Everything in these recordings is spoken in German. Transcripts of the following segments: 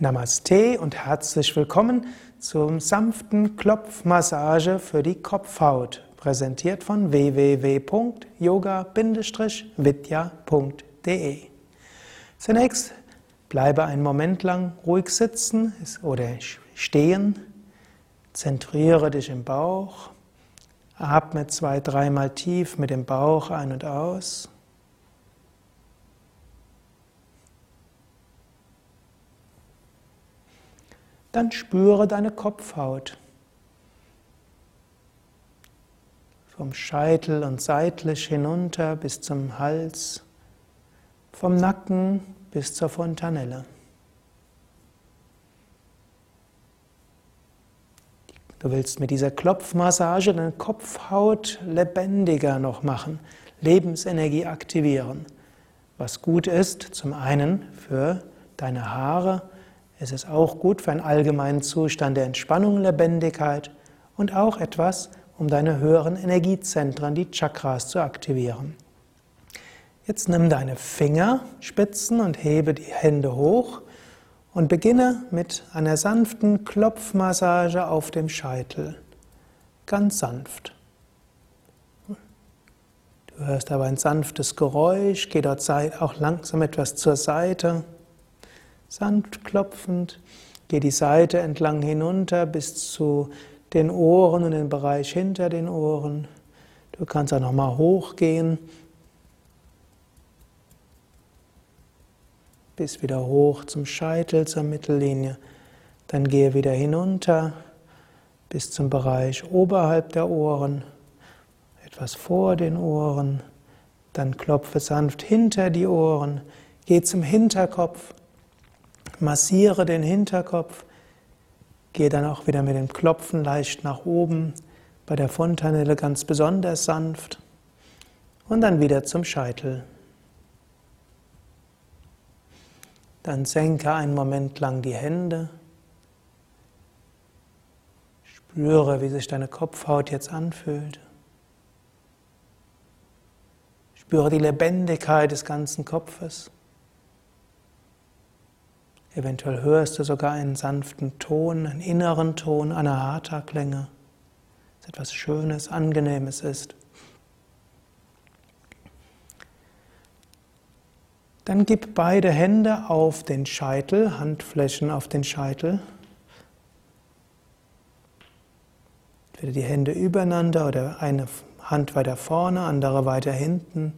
Namaste und herzlich willkommen zum sanften Klopfmassage für die Kopfhaut, präsentiert von www.yoga-vidya.de. Zunächst bleibe einen Moment lang ruhig sitzen oder stehen, zentriere dich im Bauch, atme zwei, dreimal tief mit dem Bauch ein und aus. Dann spüre deine Kopfhaut. Vom Scheitel und seitlich hinunter bis zum Hals, vom Nacken bis zur Fontanelle. Du willst mit dieser Klopfmassage deine Kopfhaut lebendiger noch machen, Lebensenergie aktivieren. Was gut ist, zum einen für deine Haare, es ist auch gut für einen allgemeinen Zustand der Entspannung, Lebendigkeit und auch etwas, um deine höheren Energiezentren, die Chakras, zu aktivieren. Jetzt nimm deine Fingerspitzen und hebe die Hände hoch und beginne mit einer sanften Klopfmassage auf dem Scheitel. Ganz sanft. Du hörst aber ein sanftes Geräusch, geh dort auch langsam etwas zur Seite. Sanft klopfend, geh die Seite entlang hinunter bis zu den Ohren und den Bereich hinter den Ohren. Du kannst auch nochmal hochgehen. Bis wieder hoch zum Scheitel, zur Mittellinie. Dann gehe wieder hinunter bis zum Bereich oberhalb der Ohren, etwas vor den Ohren. Dann klopfe sanft hinter die Ohren. Geh zum Hinterkopf. Massiere den Hinterkopf, gehe dann auch wieder mit dem Klopfen leicht nach oben, bei der Fontanelle ganz besonders sanft und dann wieder zum Scheitel. Dann senke einen Moment lang die Hände. Spüre, wie sich deine Kopfhaut jetzt anfühlt. Spüre die Lebendigkeit des ganzen Kopfes. Eventuell hörst du sogar einen sanften Ton, einen inneren Ton, Anahata-Klänge, dass etwas Schönes, Angenehmes ist. Dann gib beide Hände auf den Scheitel, Handflächen auf den Scheitel. Entweder die Hände übereinander oder eine Hand weiter vorne, andere weiter hinten,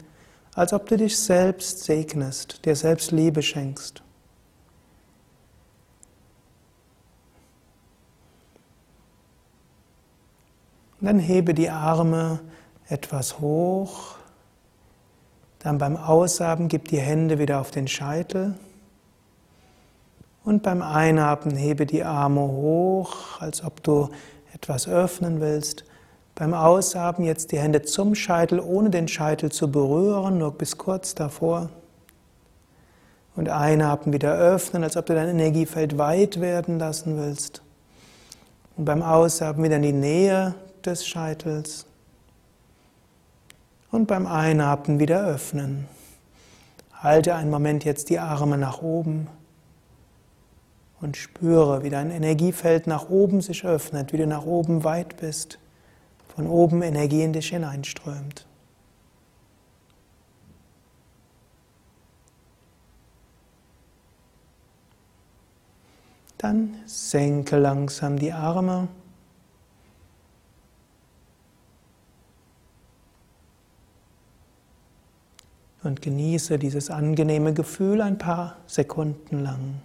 als ob du dich selbst segnest, dir selbst Liebe schenkst. Dann hebe die Arme etwas hoch. Dann beim Ausatmen gib die Hände wieder auf den Scheitel. Und beim Einatmen hebe die Arme hoch, als ob du etwas öffnen willst. Beim Ausatmen jetzt die Hände zum Scheitel, ohne den Scheitel zu berühren, nur bis kurz davor. Und einatmen wieder öffnen, als ob du dein Energiefeld weit werden lassen willst. Und beim Ausatmen wieder in die Nähe des Scheitels. Und beim Einatmen wieder öffnen. Halte einen Moment jetzt die Arme nach oben und spüre, wie dein Energiefeld nach oben sich öffnet, wie du nach oben weit bist, von oben Energie in dich hineinströmt. Dann senke langsam die Arme. Und genieße dieses angenehme Gefühl ein paar Sekunden lang.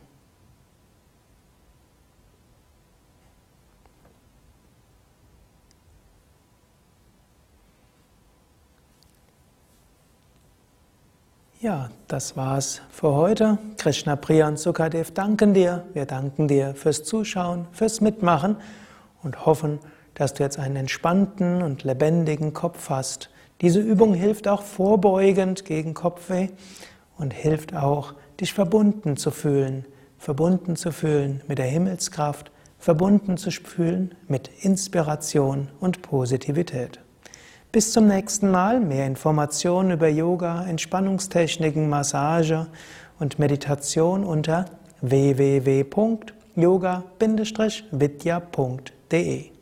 Ja, das war's für heute. Krishna Priya und Sukadev danken dir. Wir danken dir fürs Zuschauen, fürs Mitmachen und hoffen, dass du jetzt einen entspannten und lebendigen Kopf hast diese Übung hilft auch vorbeugend gegen Kopfweh und hilft auch, dich verbunden zu fühlen, verbunden zu fühlen mit der Himmelskraft, verbunden zu fühlen mit Inspiration und Positivität. Bis zum nächsten Mal. Mehr Informationen über Yoga, Entspannungstechniken, Massage und Meditation unter www.yoga-vidya.de